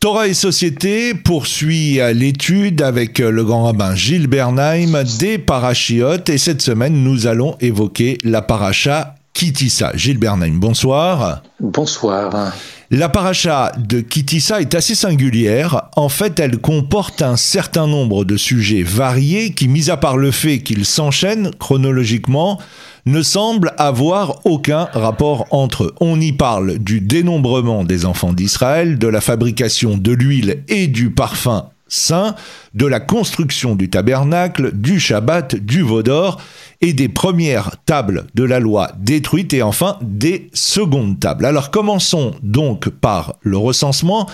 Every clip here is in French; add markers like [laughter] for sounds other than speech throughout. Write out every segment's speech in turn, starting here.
Torah et Société poursuit l'étude avec le grand rabbin Gilles Bernheim des parachiotes et cette semaine nous allons évoquer la paracha Kitissa. Gilles Bernheim, bonsoir. Bonsoir. La paracha de Kitissa est assez singulière. En fait, elle comporte un certain nombre de sujets variés qui, mis à part le fait qu'ils s'enchaînent chronologiquement, ne semblent avoir aucun rapport entre eux. On y parle du dénombrement des enfants d'Israël, de la fabrication de l'huile et du parfum saint, de la construction du tabernacle, du Shabbat, du Vaudor et des premières tables de la loi détruites et enfin des secondes tables. Alors commençons donc par le recensement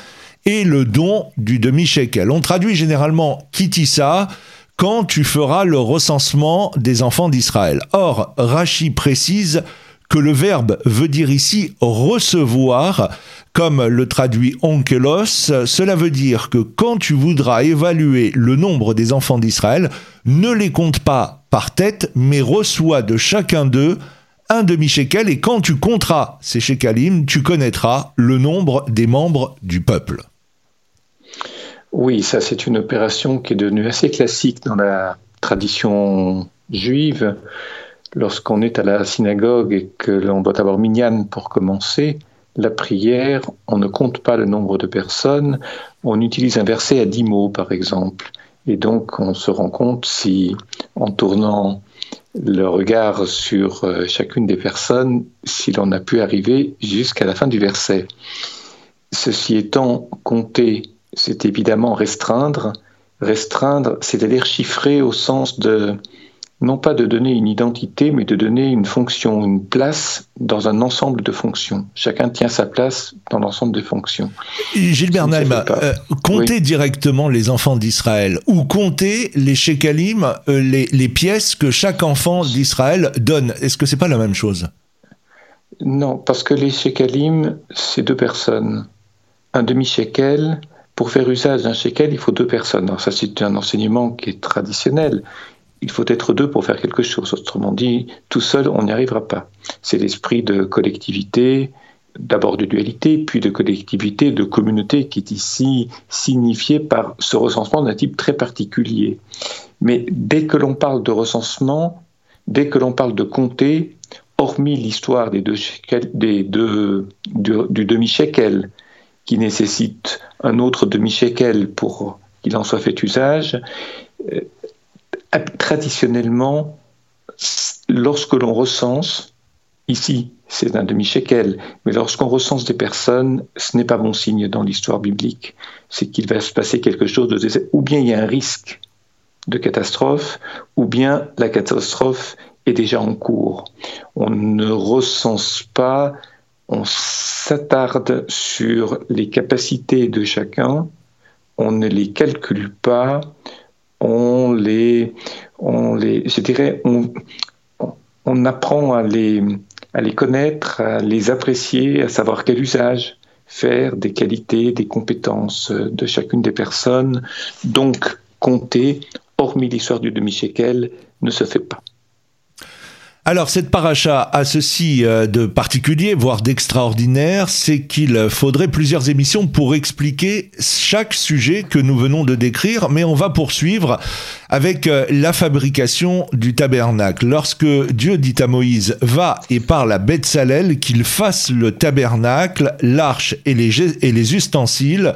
et le don du demi-shekel. On traduit généralement kitissa quand tu feras le recensement des enfants d'Israël. Or, Rachi précise que le verbe veut dire ici recevoir, comme le traduit Onkelos, cela veut dire que quand tu voudras évaluer le nombre des enfants d'Israël, ne les compte pas par tête, mais reçois de chacun d'eux un demi-shekel, et quand tu compteras ces shekalim, tu connaîtras le nombre des membres du peuple. Oui, ça c'est une opération qui est devenue assez classique dans la tradition juive. Lorsqu'on est à la synagogue et que l'on doit avoir minyan pour commencer la prière, on ne compte pas le nombre de personnes, on utilise un verset à dix mots par exemple. Et donc on se rend compte si, en tournant le regard sur euh, chacune des personnes, si l'on a pu arriver jusqu'à la fin du verset. Ceci étant, compter c'est évidemment restreindre. Restreindre, c'est-à-dire chiffrer au sens de, non pas de donner une identité, mais de donner une fonction, une place dans un ensemble de fonctions. Chacun tient sa place dans l'ensemble des fonctions. Gilles Bernheim, euh, compter directement les enfants d'Israël ou compter les shekalim, euh, les, pièces que chaque enfant d'Israël donne, est-ce que c'est pas la même chose? Non, parce que les shekalim, c'est deux personnes. Un demi-shekel, pour faire usage d'un shekel, il faut deux personnes. Alors ça, c'est un enseignement qui est traditionnel. Il faut être deux pour faire quelque chose. Autrement dit, tout seul, on n'y arrivera pas. C'est l'esprit de collectivité, d'abord de dualité, puis de collectivité, de communauté qui est ici signifié par ce recensement d'un type très particulier. Mais dès que l'on parle de recensement, dès que l'on parle de compter, hormis l'histoire des deux, du demi-shekel, qui nécessite un autre demi-shekel pour qu'il en soit fait usage, euh, traditionnellement, lorsque l'on recense, ici c'est un demi-shekel, mais lorsqu'on recense des personnes, ce n'est pas bon signe dans l'histoire biblique. C'est qu'il va se passer quelque chose de... Ou bien il y a un risque de catastrophe, ou bien la catastrophe est déjà en cours. On ne recense pas on s'attarde sur les capacités de chacun, on ne les calcule pas, on les, on les je dirais, on, apprend à les, à les connaître, à les apprécier, à savoir quel usage faire des qualités, des compétences de chacune des personnes. Donc, compter, hormis l'histoire du demi-shekel, ne se fait pas. Alors cette paracha a ceci euh, de particulier, voire d'extraordinaire, c'est qu'il faudrait plusieurs émissions pour expliquer chaque sujet que nous venons de décrire, mais on va poursuivre avec euh, la fabrication du tabernacle. Lorsque Dieu dit à Moïse, va et parle à Bethsalel qu'il fasse le tabernacle, l'arche et les, ustensiles,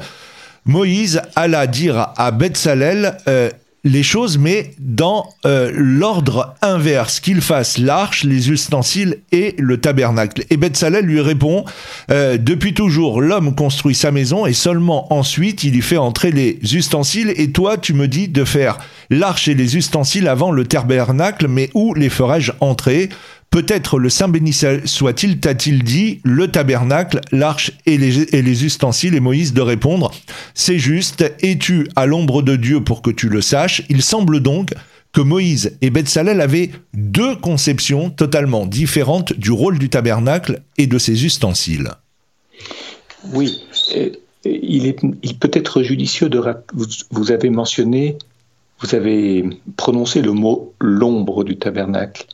Moïse alla dire à Bethsalel, euh, les choses, mais dans euh, l'ordre inverse, qu'il fasse l'arche, les ustensiles et le tabernacle. Et Betsalel lui répond, euh, depuis toujours, l'homme construit sa maison et seulement ensuite il y fait entrer les ustensiles, et toi tu me dis de faire l'arche et les ustensiles avant le tabernacle, mais où les ferais-je entrer? Peut-être le Saint béni soit-il t'a-t-il dit le tabernacle, l'arche et les, ustensiles. Et Moïse de répondre c'est juste, es-tu à l'ombre de Dieu pour que tu le saches? Il semble donc que Moïse et Betsalel avaient deux conceptions totalement différentes du rôle du tabernacle et de ses ustensiles. Oui, il peut être judicieux de... vous avez mentionné, vous avez prononcé le mot l'ombre du tabernacle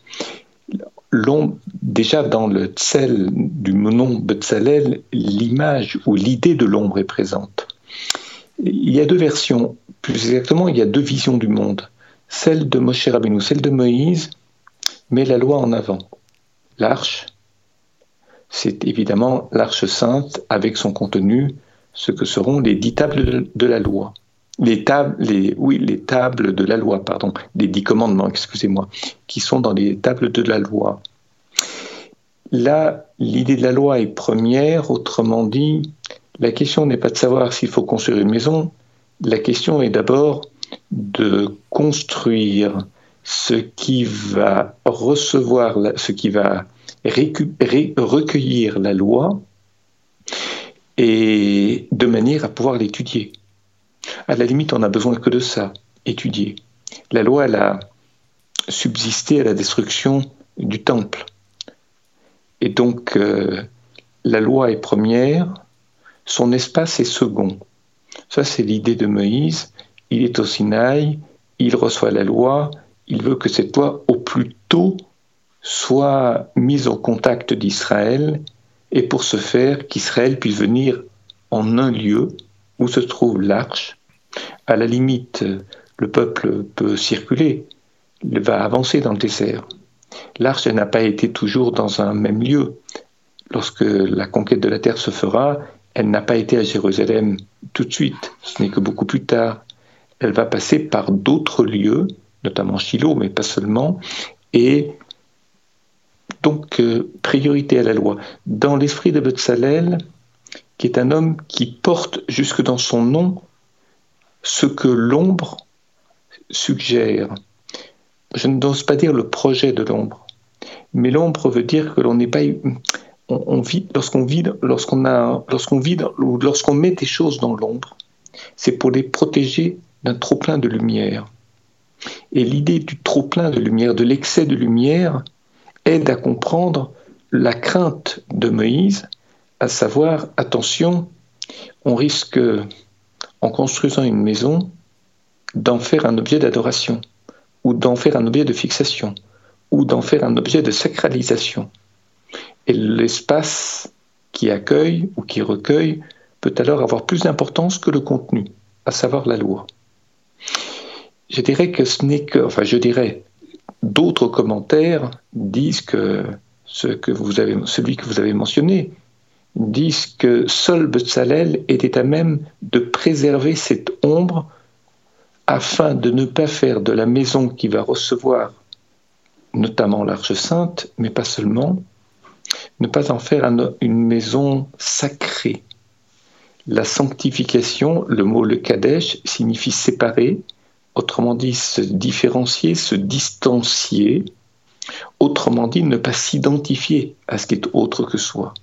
déjà dans le tsel du nom Betzalel, l'image ou l'idée de l'ombre est présente. Il y a deux versions, plus exactement, il y a deux visions du monde. Celle de Moshe Rabbeinu, celle de Moïse, met la loi en avant. L'arche, c'est évidemment l'arche sainte avec son contenu, ce que seront les dix tables de la loi. Les tables, de la loi, pardon, les dix commandements, excusez-moi, qui sont dans les tables de la loi. Là, l'idée de la loi est première, autrement dit, la question n'est pas de savoir s'il faut construire une maison, la question est d'abord de construire ce qui va recevoir, ce qui va recueillir la loi et de manière à pouvoir l'étudier. À la limite, on n'a besoin que de ça, étudier. La loi, elle a subsisté à la destruction du temple. Et donc, euh, la loi est première, son espace est second. Ça, c'est l'idée de Moïse. Il est au Sinaï, il reçoit la loi, il veut que cette loi, au plus tôt, soit mise au contact d'Israël, et pour ce faire, qu'Israël puisse venir en un lieu où se trouve l'arche. À la limite, le peuple peut circuler, il va avancer dans le désert. L'arche n'a pas été toujours dans un même lieu. Lorsque la conquête de la terre se fera, elle n'a pas été à Jérusalem tout de suite, ce n'est que beaucoup plus tard. Elle va passer par d'autres lieux, notamment Shiloh, mais pas seulement, et donc euh, priorité à la loi. Dans l'esprit de Betzalel, qui est un homme qui porte jusque dans son nom ce que l'ombre suggère. Je n'ose pas dire le projet de l'ombre, mais l'ombre veut dire que l'on n'est pas lorsqu'on lorsqu'on a lorsqu'on met des choses dans l'ombre, c'est pour les protéger d'un trop plein de lumière. Et l'idée du trop plein de lumière, de l'excès de lumière, aide à comprendre la crainte de Moïse, à savoir attention, on risque en construisant une maison d'en faire un objet d'adoration, ou d'en faire un objet de fixation, ou d'en faire un objet de sacralisation. Et l'espace qui accueille ou qui recueille peut alors avoir plus d'importance que le contenu, à savoir la loi. Je dirais que ce n'est que, enfin je dirais, d'autres commentaires disent que, ce celui que vous avez mentionné, disent que seul Betzalel était à même de préserver cette ombre afin de ne pas faire de la maison qui va recevoir notamment l'Arche Sainte, mais pas seulement, ne pas en faire une maison sacrée. La sanctification, le mot le Kadesh, signifie séparer, autrement dit se différencier, se distancier, autrement dit ne pas s'identifier à ce qui est autre que soi,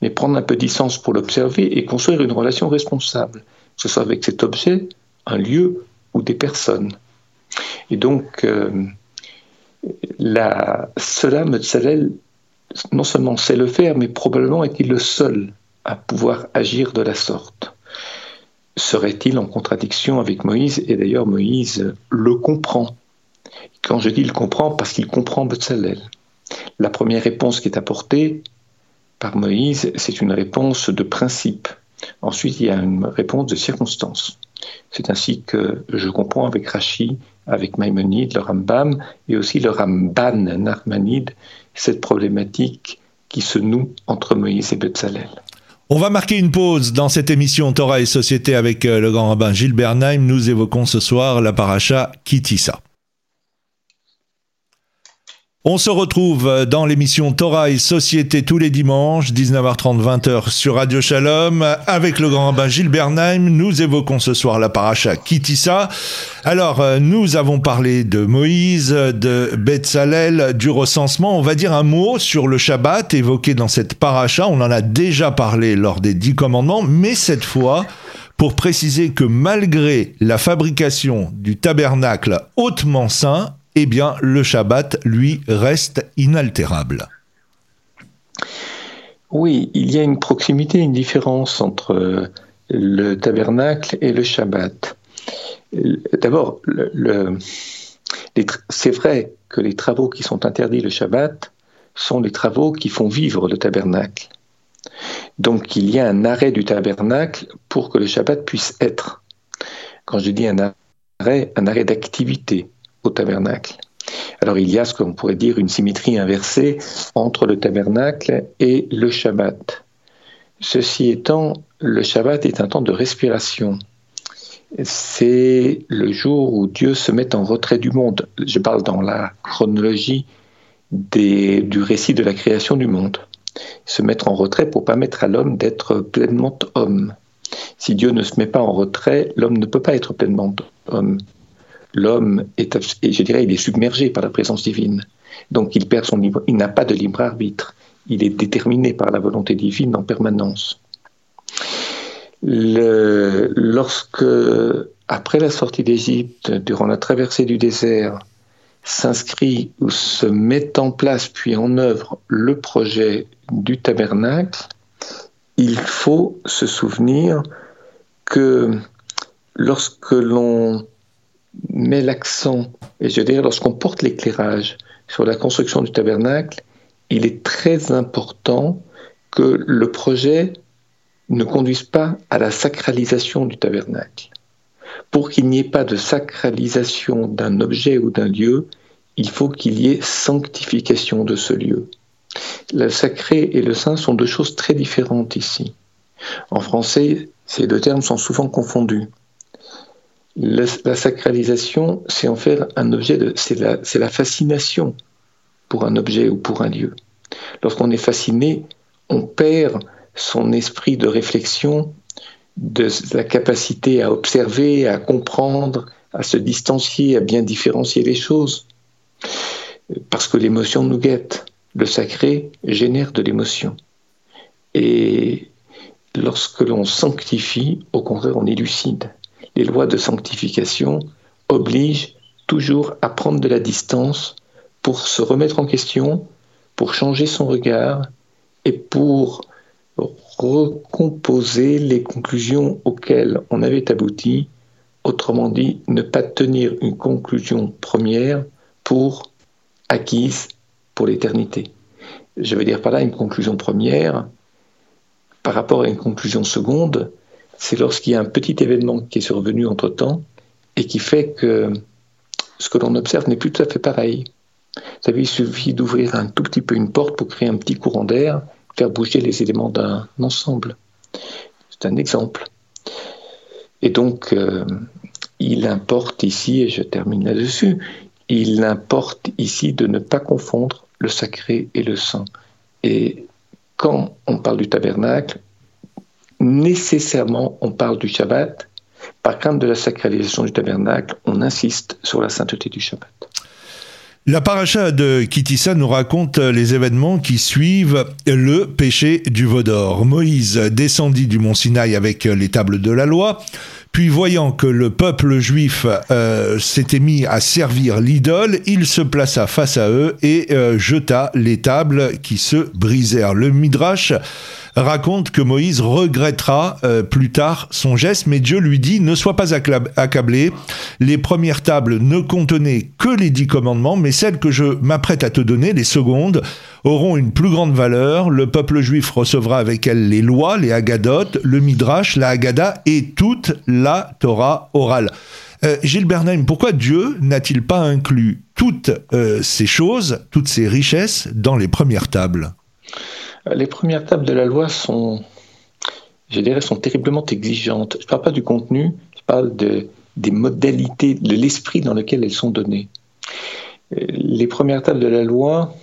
mais prendre un peu de distance pour l'observer et construire une relation responsable, que ce soit avec cet objet, un lieu ou des personnes. Et donc, euh, la, cela, Metzalel non seulement sait le faire, mais probablement est-il le seul à pouvoir agir de la sorte. Serait-il en contradiction avec Moïse? Et d'ailleurs, Moïse le comprend. Quand je dis il comprend, parce qu'il comprend Betzalel. La première réponse qui est apportée par Moïse, c'est une réponse de principe. Ensuite, il y a une réponse de circonstance. C'est ainsi que je comprends avec Rachi, avec Maïmonide, le Rambam, et aussi le Ramban Narmanide, cette problématique qui se noue entre Moïse et Betzalel. On va marquer une pause dans cette émission Torah et Société avec euh, le grand rabbin Gilles Bernheim. Nous évoquons ce soir la paracha Kitissa. On se retrouve dans l'émission Torah et Société tous les dimanches, 19h30, 20h sur Radio Shalom, avec le grand rabbin Gilles Bernheim. Nous évoquons ce soir la paracha Kitissa. Alors, euh, nous avons parlé de Moïse, de Betzalel, du recensement. On va dire un mot sur le Shabbat évoqué dans cette paracha. On en a déjà parlé lors des dix commandements, mais cette fois, pour préciser que malgré la fabrication du tabernacle hautement saint, eh bien, le Shabbat, lui, reste inaltérable. Oui, il y a une proximité, une différence entre euh, le tabernacle et le Shabbat. D'abord, c'est vrai que les travaux qui sont interdits le Shabbat sont les travaux qui font vivre le tabernacle. Donc il y a un arrêt du tabernacle pour que le Shabbat puisse être. quand je dis un arrêt, un arrêt d'activité tabernacle. Alors il y a ce qu'on pourrait dire une symétrie inversée entre le tabernacle et le Shabbat. Ceci étant, le Shabbat est un temps de respiration. C'est le jour où Dieu se met en retrait du monde. Je parle dans la chronologie du récit de la création du monde. Se mettre en retrait pour permettre à l'homme d'être pleinement homme. Si Dieu ne se met pas en retrait, l'homme ne peut pas être pleinement homme. L'homme est, je dirais, il est submergé par la présence divine. Donc il perd son libre, il n'a pas de libre arbitre. Il est déterminé par la volonté divine en permanence. lorsque, après la sortie d'Égypte, durant la traversée du désert, s'inscrit ou se met en place puis en œuvre le projet du tabernacle, il faut se souvenir que lorsque l'on met l'accent, et je dirais lorsqu'on porte l'éclairage sur la construction du tabernacle, il est très important que le projet ne conduise pas à la sacralisation du tabernacle. Pour qu'il n'y ait pas de sacralisation d'un objet ou d'un lieu, il faut qu'il y ait sanctification de ce lieu. Le sacré et le saint sont deux choses très différentes ici. En français, ces deux termes sont souvent confondus. La, sacralisation, c'est en faire un objet. C'est la, fascination pour un objet ou pour un lieu. Lorsqu'on est fasciné, on perd son esprit de réflexion, de la capacité à observer, à comprendre, à se distancier, à bien différencier les choses. Parce que l'émotion nous guette. Le sacré génère de l'émotion. Et lorsque l'on sanctifie, au contraire, on élucide. Les lois de sanctification obligent toujours à prendre de la distance pour se remettre en question, pour changer son regard et pour recomposer les conclusions auxquelles on avait abouti, autrement dit, ne pas tenir une conclusion première pour acquise pour l'éternité. Je veux dire par là une conclusion première par rapport à une conclusion seconde, c'est lorsqu'il y a un petit événement qui est survenu entre-temps et qui fait que ce que l'on observe n'est plus tout à fait pareil. Vous savez, il suffit d'ouvrir un tout petit peu une porte pour créer un petit courant d'air, faire bouger les éléments d'un ensemble. C'est un exemple. Et donc, euh, il importe ici, et je termine là-dessus, il importe ici de ne pas confondre le sacré et le saint. Et quand on parle du tabernacle, nécessairement on parle du Shabbat. Par crainte de la sacralisation du tabernacle, on insiste sur la sainteté du Shabbat. La paracha de Kitissa nous raconte les événements qui suivent le péché du Vaudor. Moïse descendit du mont Sinaï avec les tables de la loi. Puis voyant que le peuple juif euh, s'était mis à servir l'idole, il se plaça face à eux et euh, jeta les tables qui se brisèrent. Le Midrash raconte que Moïse regrettera euh, plus tard son geste, mais Dieu lui dit ne sois pas accablé. Les premières tables ne contenaient que les dix commandements, mais celles que je m'apprête à te donner, les secondes, auront une plus grande valeur. Le peuple juif recevra avec elles les lois, les Haggadot, le Midrash, la Haggadah et toute la Torah orale. Euh, Gilles Bernheim, pourquoi Dieu n'a-t-il pas inclus toutes euh, ces choses, toutes ces richesses dans les premières tables? Les premières tables de la loi sont, je dirais, sont terriblement exigeantes. Je ne parle pas du contenu, je parle de, des modalités, de l'esprit dans lequel elles sont données. Les premières tables de la loi,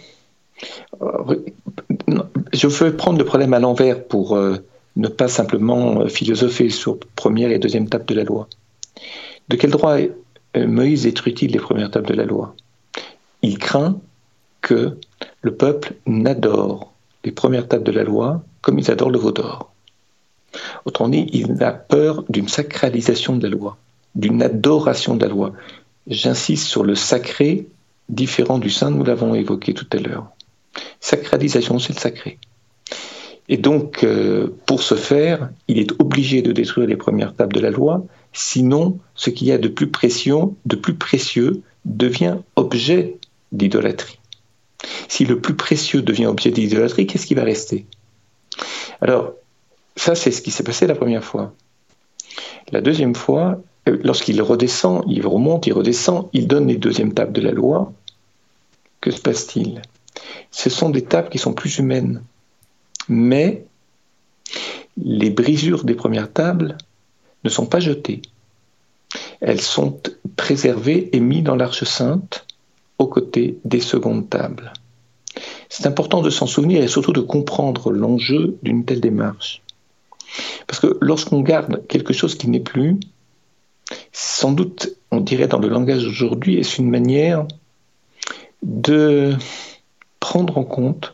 je veux prendre le problème à l'envers pour euh, ne pas simplement philosopher sur première et deuxième table de la loi. De quel droit euh, Moïse détruit-il les premières tables de la loi? Il craint que le peuple n'adore les premières tables de la loi comme ils adorent le veau d'or. Autrement dit, il a peur d'une sacralisation de la loi, d'une adoration de la loi. J'insiste sur le sacré différent du saint, nous l'avons évoqué tout à l'heure. Sacralisation, c'est le sacré. Et donc, euh, pour ce faire, il est obligé de détruire les premières tables de la loi, sinon, ce qu'il y a de plus précieux, de plus précieux devient objet d'idolâtrie. Si le plus précieux devient objet d'idolâtrie, qu'est-ce qui va rester? Alors, ça, c'est ce qui s'est passé la première fois. La deuxième fois, lorsqu'il redescend, il remonte, il redescend, il donne les deuxièmes tables de la loi. Que se passe-t-il? Ce sont des tables qui sont plus humaines. Mais les brisures des premières tables ne sont pas jetées. Elles sont préservées et mises dans l'arche sainte aux côtés des secondes tables. C'est important de s'en souvenir et surtout de comprendre l'enjeu d'une telle démarche. Parce que lorsqu'on garde quelque chose qui n'est plus, sans doute, on dirait dans le langage d'aujourd'hui, est une manière de prendre en compte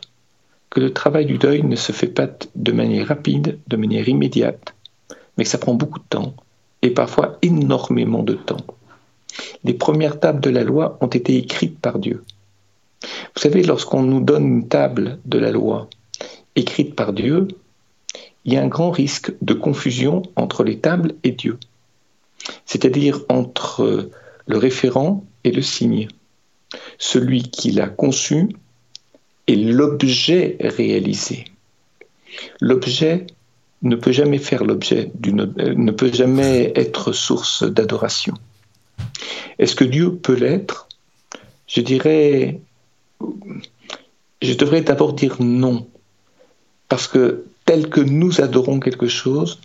que le travail du deuil ne se fait pas de manière rapide, de manière immédiate, mais que ça prend beaucoup de temps, et parfois énormément de temps. Les premières tables de la loi ont été écrites par Dieu. Vous savez, lorsqu'on nous donne une table de la loi écrite par Dieu, il y a un grand risque de confusion entre les tables et Dieu, c'est-à-dire entre le référent et le signe. Celui qui l'a conçu et l'objet réalisé. L'objet ne peut jamais faire l'objet d'une, euh, ne peut jamais être source d'adoration. Est-ce que Dieu peut l'être? Je dirais, je devrais d'abord dire non, parce que tel que nous adorons quelque chose,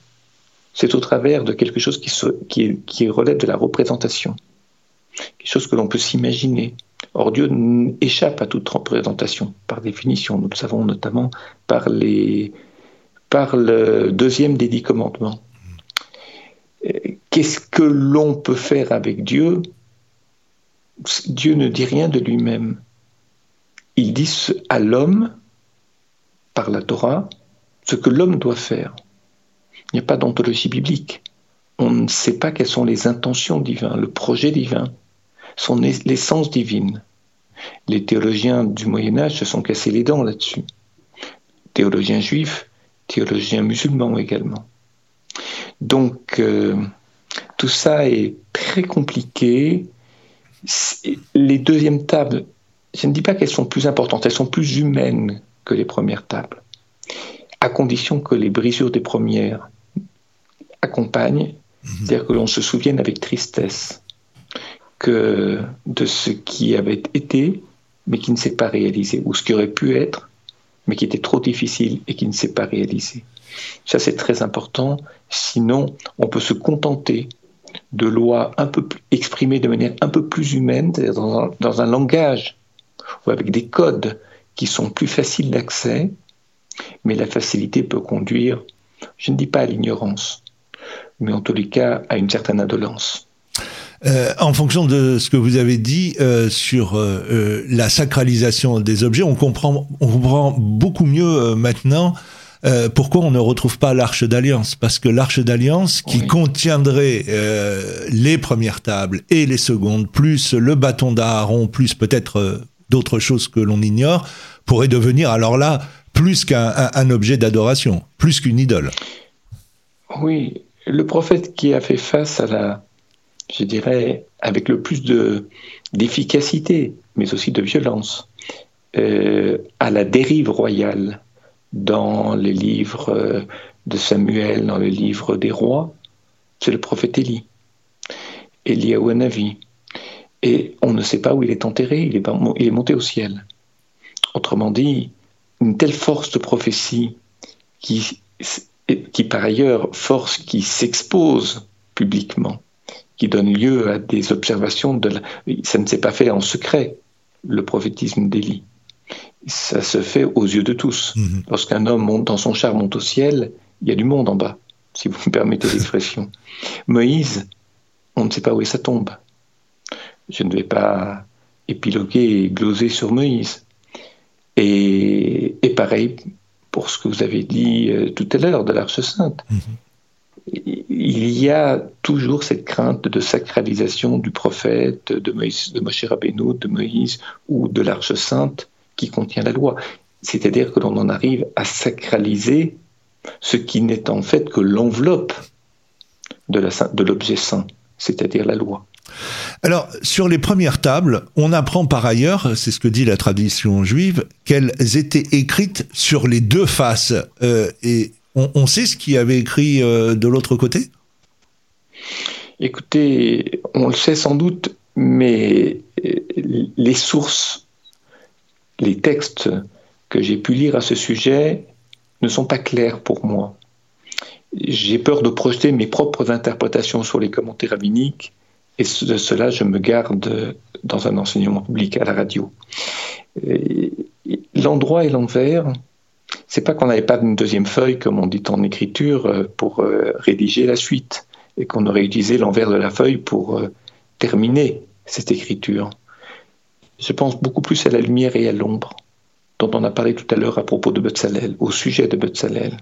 c'est au travers de quelque chose qui, relève de la représentation, quelque chose que l'on peut s'imaginer, Or, Dieu échappe à toute représentation, par définition. Nous le savons notamment par le deuxième des dix commandements. Qu'est-ce que l'on peut faire avec Dieu? Dieu ne dit rien de lui-même. Il dit à l'homme, par la Torah, ce que l'homme doit faire. Il n'y a pas d'ontologie biblique. On ne sait pas quelles sont les intentions divines, le projet divin son l'essence divine. Les théologiens du Moyen Âge se sont cassés les dents là-dessus. Théologiens juifs, théologiens musulmans également. Donc euh, tout ça est très compliqué. Les deuxièmes tables, je ne dis pas qu'elles sont plus importantes, elles sont plus humaines que les premières tables, à condition que les brisures des premières accompagnent, mhm. c'est-à-dire que l'on se souvienne avec tristesse que de ce qui avait été, mais qui ne s'est pas réalisé, ou ce qui aurait pu être, mais qui était trop difficile et qui ne s'est pas réalisé. Ça, c'est très important. Sinon, on peut se contenter de lois un peu plus, exprimées de manière un peu plus humaine, dans un, dans un langage ou avec des codes qui sont plus faciles d'accès, mais la facilité peut conduire, je ne dis pas à l'ignorance, mais en tous les cas à une certaine indolence. Euh, en fonction de ce que vous avez dit euh, sur euh, la sacralisation des objets, on comprend, on comprend beaucoup mieux maintenant pourquoi on ne retrouve pas l'arche d'alliance? Parce que l'arche d'alliance, qui contiendrait les premières tables et les secondes, plus le bâton d'Aaron, plus peut-être d'autres choses que l'on ignore, pourrait devenir alors là plus qu'un objet d'adoration, plus qu'une idole. Oui, le prophète qui a fait face à la je dirais, avec le plus d'efficacité, mais aussi de violence, euh, à la dérive royale dans les livres euh, de Samuel, dans le livre des rois, c'est le prophète Élie, Eliaou Navi. Et on ne sait pas où il est enterré, il est, monté au ciel. Autrement dit, une telle force de prophétie qui, qui par ailleurs, force qui s'expose publiquement, qui donne lieu à des observations. De Ça ne s'est pas fait en secret, le prophétisme d'Élie. Ça se fait aux yeux de tous. Mhm. Lorsqu'un homme monte dans son char, monte au ciel, il y a du monde en bas, si vous me permettez [laughs] l'expression. Moïse, on ne sait pas où est sa tombe. Je ne vais pas épiloguer et gloser sur Moïse. Et, pareil pour ce que vous avez dit euh, tout à l'heure de l'Arche Sainte. Mhm il y a toujours cette crainte de sacralisation du prophète, de, Moïse, de Moshe Rabbeinu, de Moïse ou de l'Arche Sainte qui contient la loi. C'est-à-dire que l'on en arrive à sacraliser ce qui n'est en fait que l'enveloppe de l'objet saint, c'est-à-dire la loi. Alors, sur les premières tables, on apprend par ailleurs, c'est ce que dit la tradition juive, qu'elles étaient écrites sur les deux faces. Euh, et on, sait ce qui avait écrit euh, de l'autre côté? Écoutez, on le sait sans doute, mais euh, les sources, les textes que j'ai pu lire à ce sujet ne sont pas clairs pour moi. J'ai peur de projeter mes propres interprétations sur les commentaires rabbiniques, et de cela, je me garde dans un enseignement public à la radio. L'endroit et l'envers, c'est pas qu'on n'avait pas une deuxième feuille, comme on dit en écriture, euh, pour euh, rédiger la suite, et qu'on aurait utilisé l'envers de la feuille pour euh, terminer cette écriture. Je pense beaucoup plus à la lumière et à l'ombre, dont on a parlé tout à l'heure à propos de Betzalel, au sujet de Betzalel.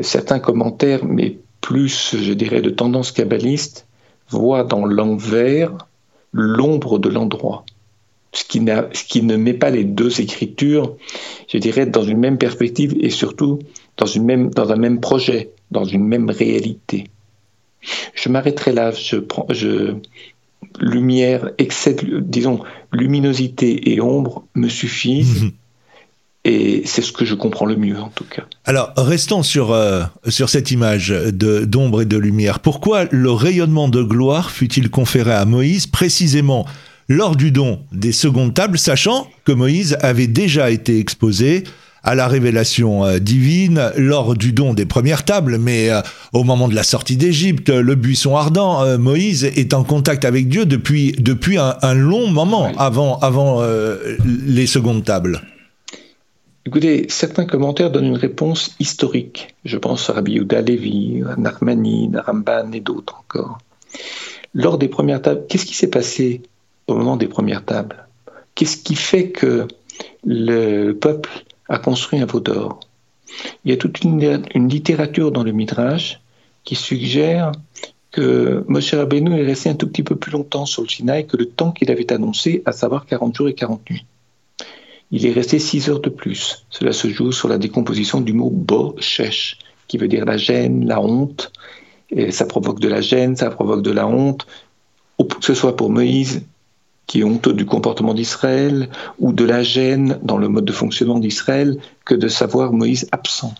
Certains commentaires, mais plus, je dirais, de tendance kabbaliste, voient dans l'envers l'ombre de l'endroit ce qui, ne met pas les deux écritures, je dirais, dans une même perspective et surtout dans, un même projet, dans une même réalité. Je m'arrêterai là. Je, lumière, excès, disons, luminosité et ombre me suffisent. Mhm. Et c'est ce que je comprends le mieux, en tout cas. Alors, restons sur, euh, sur cette image d'ombre et de lumière. Pourquoi le rayonnement de gloire fut-il conféré à Moïse précisément lors du don des secondes tables, sachant que Moïse avait déjà été exposé à la révélation euh, divine lors du don des premières tables, mais euh, au moment de la sortie d'Égypte, le buisson ardent, euh, Moïse est en contact avec Dieu depuis, depuis un, long moment avant, avant les secondes tables. Écoutez, certains commentaires donnent une réponse historique. Je pense à Rabbi Yehuda Levi, à Narmani, à Ramban et d'autres encore. Lors des premières tables, qu'est-ce qui s'est passé au moment des premières tables? Qu'est-ce qui fait que le peuple a construit un veau d'or Il y a toute une, littérature dans le Midrash qui suggère que Moshe Rabbeinu est resté un tout petit peu plus longtemps sur le Sinaï que le temps qu'il avait annoncé, à savoir 40 jours et 40 nuits. Il est resté 6 heures de plus. Cela se joue sur la décomposition du mot bo-shesh, qui veut dire la gêne, la honte. Et ça provoque de la gêne, ça provoque de la honte, que ce soit pour Moïse qui est honteux du comportement d'Israël ou de la gêne dans le mode de fonctionnement d'Israël que de savoir Moïse absent.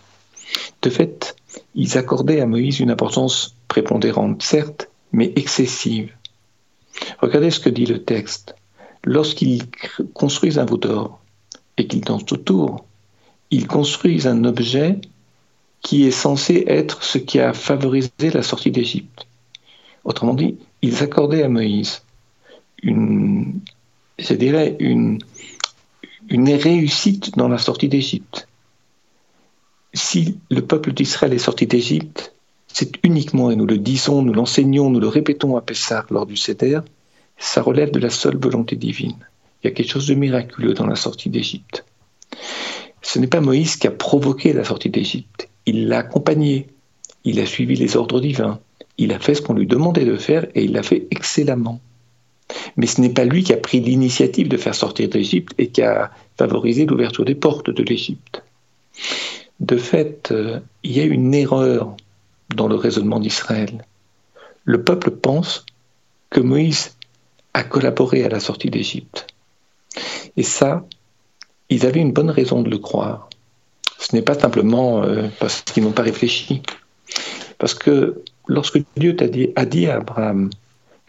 De fait, ils accordaient à Moïse une importance prépondérante, certes, mais excessive. Regardez ce que dit le texte. Lorsqu'ils construisent un veau d'or et qu'ils dansent autour, ils construisent un objet qui est censé être ce qui a favorisé la sortie d'Égypte. Autrement dit, ils accordaient à Moïse une, je dirais, une, réussite dans la sortie d'Égypte. Si le peuple d'Israël est sorti d'Égypte, c'est uniquement, et nous le disons, nous l'enseignons, nous le répétons à Pessah lors du Seder, ça relève de la seule volonté divine. Il y a quelque chose de miraculeux dans la sortie d'Égypte. Ce n'est pas Moïse qui a provoqué la sortie d'Égypte, il l'a accompagné, il a suivi les ordres divins, il a fait ce qu'on lui demandait de faire et il l'a fait excellemment. Mais ce n'est pas lui qui a pris l'initiative de faire sortir d'Égypte et qui a favorisé l'ouverture des portes de l'Égypte. De fait, euh, il y a une erreur dans le raisonnement d'Israël. Le peuple pense que Moïse a collaboré à la sortie d'Égypte. Et ça, ils avaient une bonne raison de le croire. Ce n'est pas simplement euh, parce qu'ils n'ont pas réfléchi. Parce que lorsque Dieu a dit à Abraham,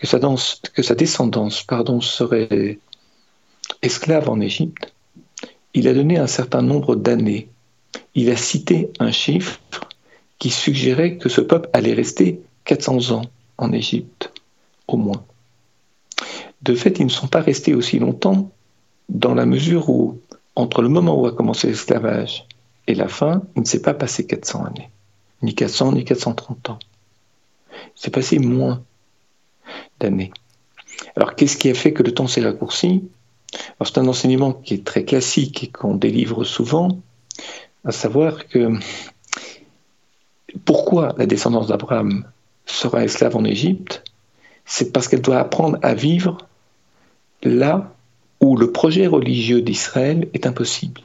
que sa, descendance serait esclave en Égypte, il a donné un certain nombre d'années. Il a cité un chiffre qui suggérait que ce peuple allait rester 400 ans en Égypte, au moins. De fait, ils ne sont pas restés aussi longtemps dans la mesure où, entre le moment où a commencé l'esclavage et la fin, il ne s'est pas passé 400 années, ni 400, ni 430 ans. C'est passé moins Alors, qu'est-ce qui a fait que le temps s'est raccourci? C'est un enseignement qui est très classique et qu'on délivre souvent, à savoir que pourquoi la descendance d'Abraham sera esclave en Égypte? C'est parce qu'elle doit apprendre à vivre là où le projet religieux d'Israël est impossible.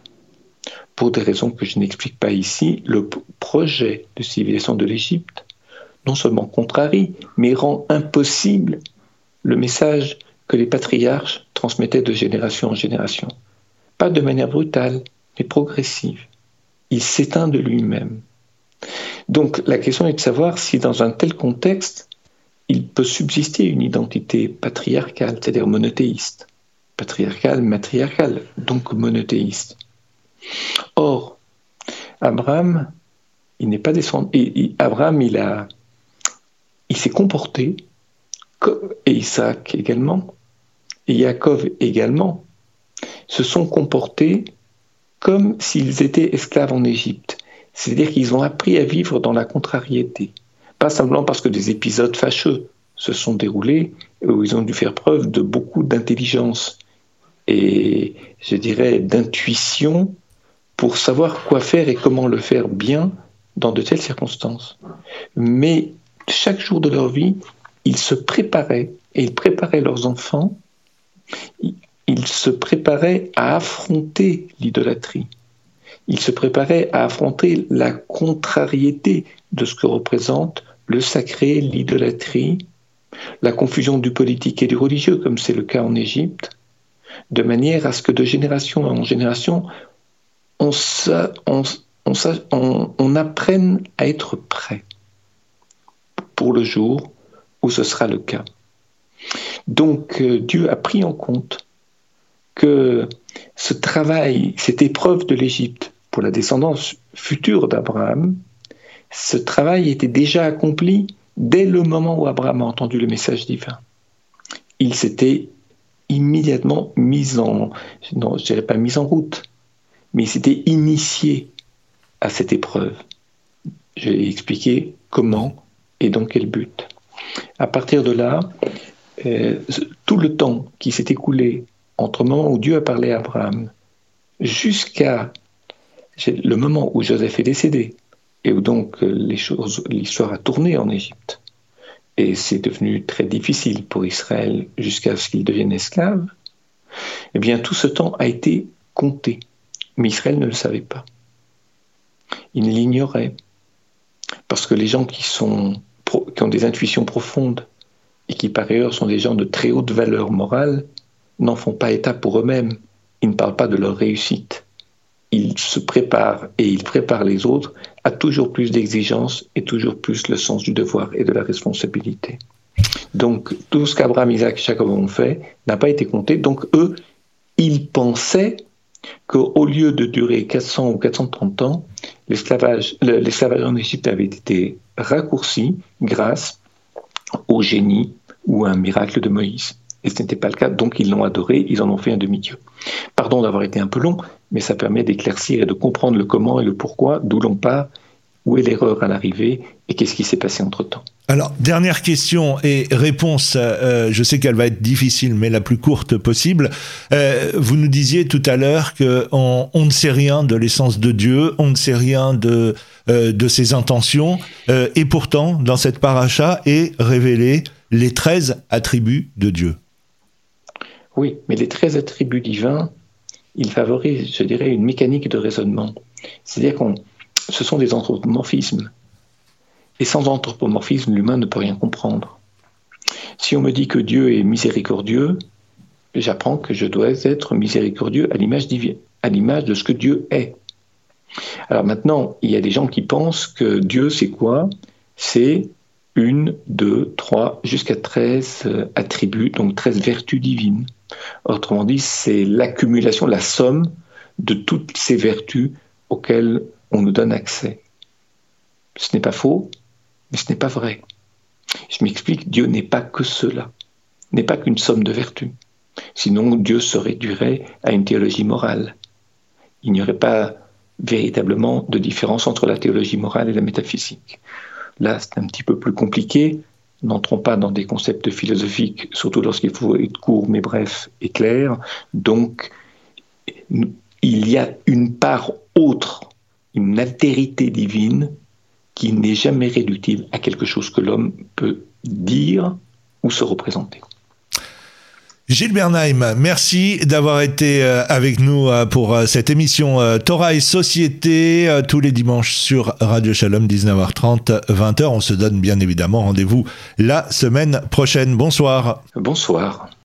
Pour des raisons que je n'explique pas ici, le projet de civilisation de l'Égypte non seulement contrarie, mais rend impossible le message que les patriarches transmettaient de génération en génération. Pas de manière brutale, mais progressive. Il s'éteint de lui-même. Donc la question est de savoir si dans un tel contexte, il peut subsister une identité patriarcale, c'est-à-dire monothéiste. Patriarcale, matriarcale, donc monothéiste. Or, Abraham, il n'est pas descendu. Abraham, il a, il s'est comporté, et Isaac également, et Yaakov également, se sont comportés comme s'ils étaient esclaves en Égypte. C'est-à-dire qu'ils ont appris à vivre dans la contrariété. Pas simplement parce que des épisodes fâcheux se sont déroulés où ils ont dû faire preuve de beaucoup d'intelligence et, je dirais, d'intuition pour savoir quoi faire et comment le faire bien dans de telles circonstances. Mais chaque jour de leur vie, ils se préparaient et ils préparaient leurs enfants, ils se préparaient à affronter l'idolâtrie. Ils se préparaient à affronter la contrariété de ce que représente le sacré, l'idolâtrie, la confusion du politique et du religieux, comme c'est le cas en Égypte, de manière à ce que de génération en génération, on, apprenne à être prêt pour le jour où ce sera le cas. Donc euh, Dieu a pris en compte que ce travail, cette épreuve de l'Égypte pour la descendance future d'Abraham, ce travail était déjà accompli dès le moment où Abraham a entendu le message divin. Il s'était immédiatement mis en, non, pas mis en route, mais il s'était initié à cette épreuve. Je vais expliquer comment et dans quel but. À partir de là, euh, tout le temps qui s'est écoulé entre le moment où Dieu a parlé à Abraham jusqu'à le moment où Joseph est décédé, et où donc euh, l'histoire a tourné en Égypte. Et c'est devenu très difficile pour Israël jusqu'à ce qu'il devienne esclave. Eh bien, tout ce temps a été compté, mais Israël ne le savait pas. Il l'ignorait, parce que les gens qui, sont, qui ont des intuitions profondes et qui par ailleurs sont des gens de très haute valeur morale, n'en font pas état pour eux-mêmes. Ils ne parlent pas de leur réussite il se prépare et il prépare les autres à toujours plus d'exigences et toujours plus le sens du devoir et de la responsabilité. Donc tout ce qu'Abraham, Isaac et Jacob ont fait n'a pas été compté. Donc eux, ils pensaient qu'au lieu de durer 400 ou 430 ans, l'esclavage en Égypte avait été raccourci grâce au génie ou à un miracle de Moïse. Et ce n'était pas le cas, donc ils l'ont adoré, ils en ont fait un demi-dieu. Pardon d'avoir été un peu long, mais ça permet d'éclaircir et de comprendre le comment et le pourquoi, d'où l'on part, où est l'erreur à l'arrivée et qu'est-ce qui s'est passé entre-temps. Alors, dernière question et réponse, euh, je sais qu'elle va être difficile, mais la plus courte possible. Euh, vous nous disiez tout à l'heure qu'on on ne sait rien de l'essence de Dieu, on ne sait rien de, euh, de ses intentions, et pourtant, dans cette paracha est révélé les 13 attributs de Dieu. Oui, mais les 13 attributs divins, il favorise, je dirais, une mécanique de raisonnement. C'est-à-dire que ce sont des anthropomorphismes. Et sans anthropomorphisme, l'humain ne peut rien comprendre. Si on me dit que Dieu est miséricordieux, j'apprends que je dois être miséricordieux à l'image à l'image de ce que Dieu est. Alors maintenant, il y a des gens qui pensent que Dieu, c'est quoi? C'est une, deux, trois, jusqu'à treize euh, attributs, donc treize vertus divines. Autrement dit, c'est l'accumulation, la somme de toutes ces vertus auxquelles on nous donne accès. Ce n'est pas faux, mais ce n'est pas vrai. Je m'explique, Dieu n'est pas que cela, n'est pas qu'une somme de vertus. Sinon, Dieu se réduirait à une théologie morale. Il n'y aurait pas véritablement de différence entre la théologie morale et la métaphysique. Là, c'est un petit peu plus compliqué, n'entrons pas dans des concepts philosophiques, surtout lorsqu'il faut être court mais bref et clair. Donc, il y a une part autre, une altérité divine qui n'est jamais réductible à quelque chose que l'homme peut dire ou se représenter. Gilles Bernheim, merci d'avoir été euh, avec nous euh, pour euh, cette émission Torah et Société tous les dimanches sur Radio Shalom 19h30 20h. On se donne bien évidemment rendez-vous la semaine prochaine. Bonsoir. Bonsoir.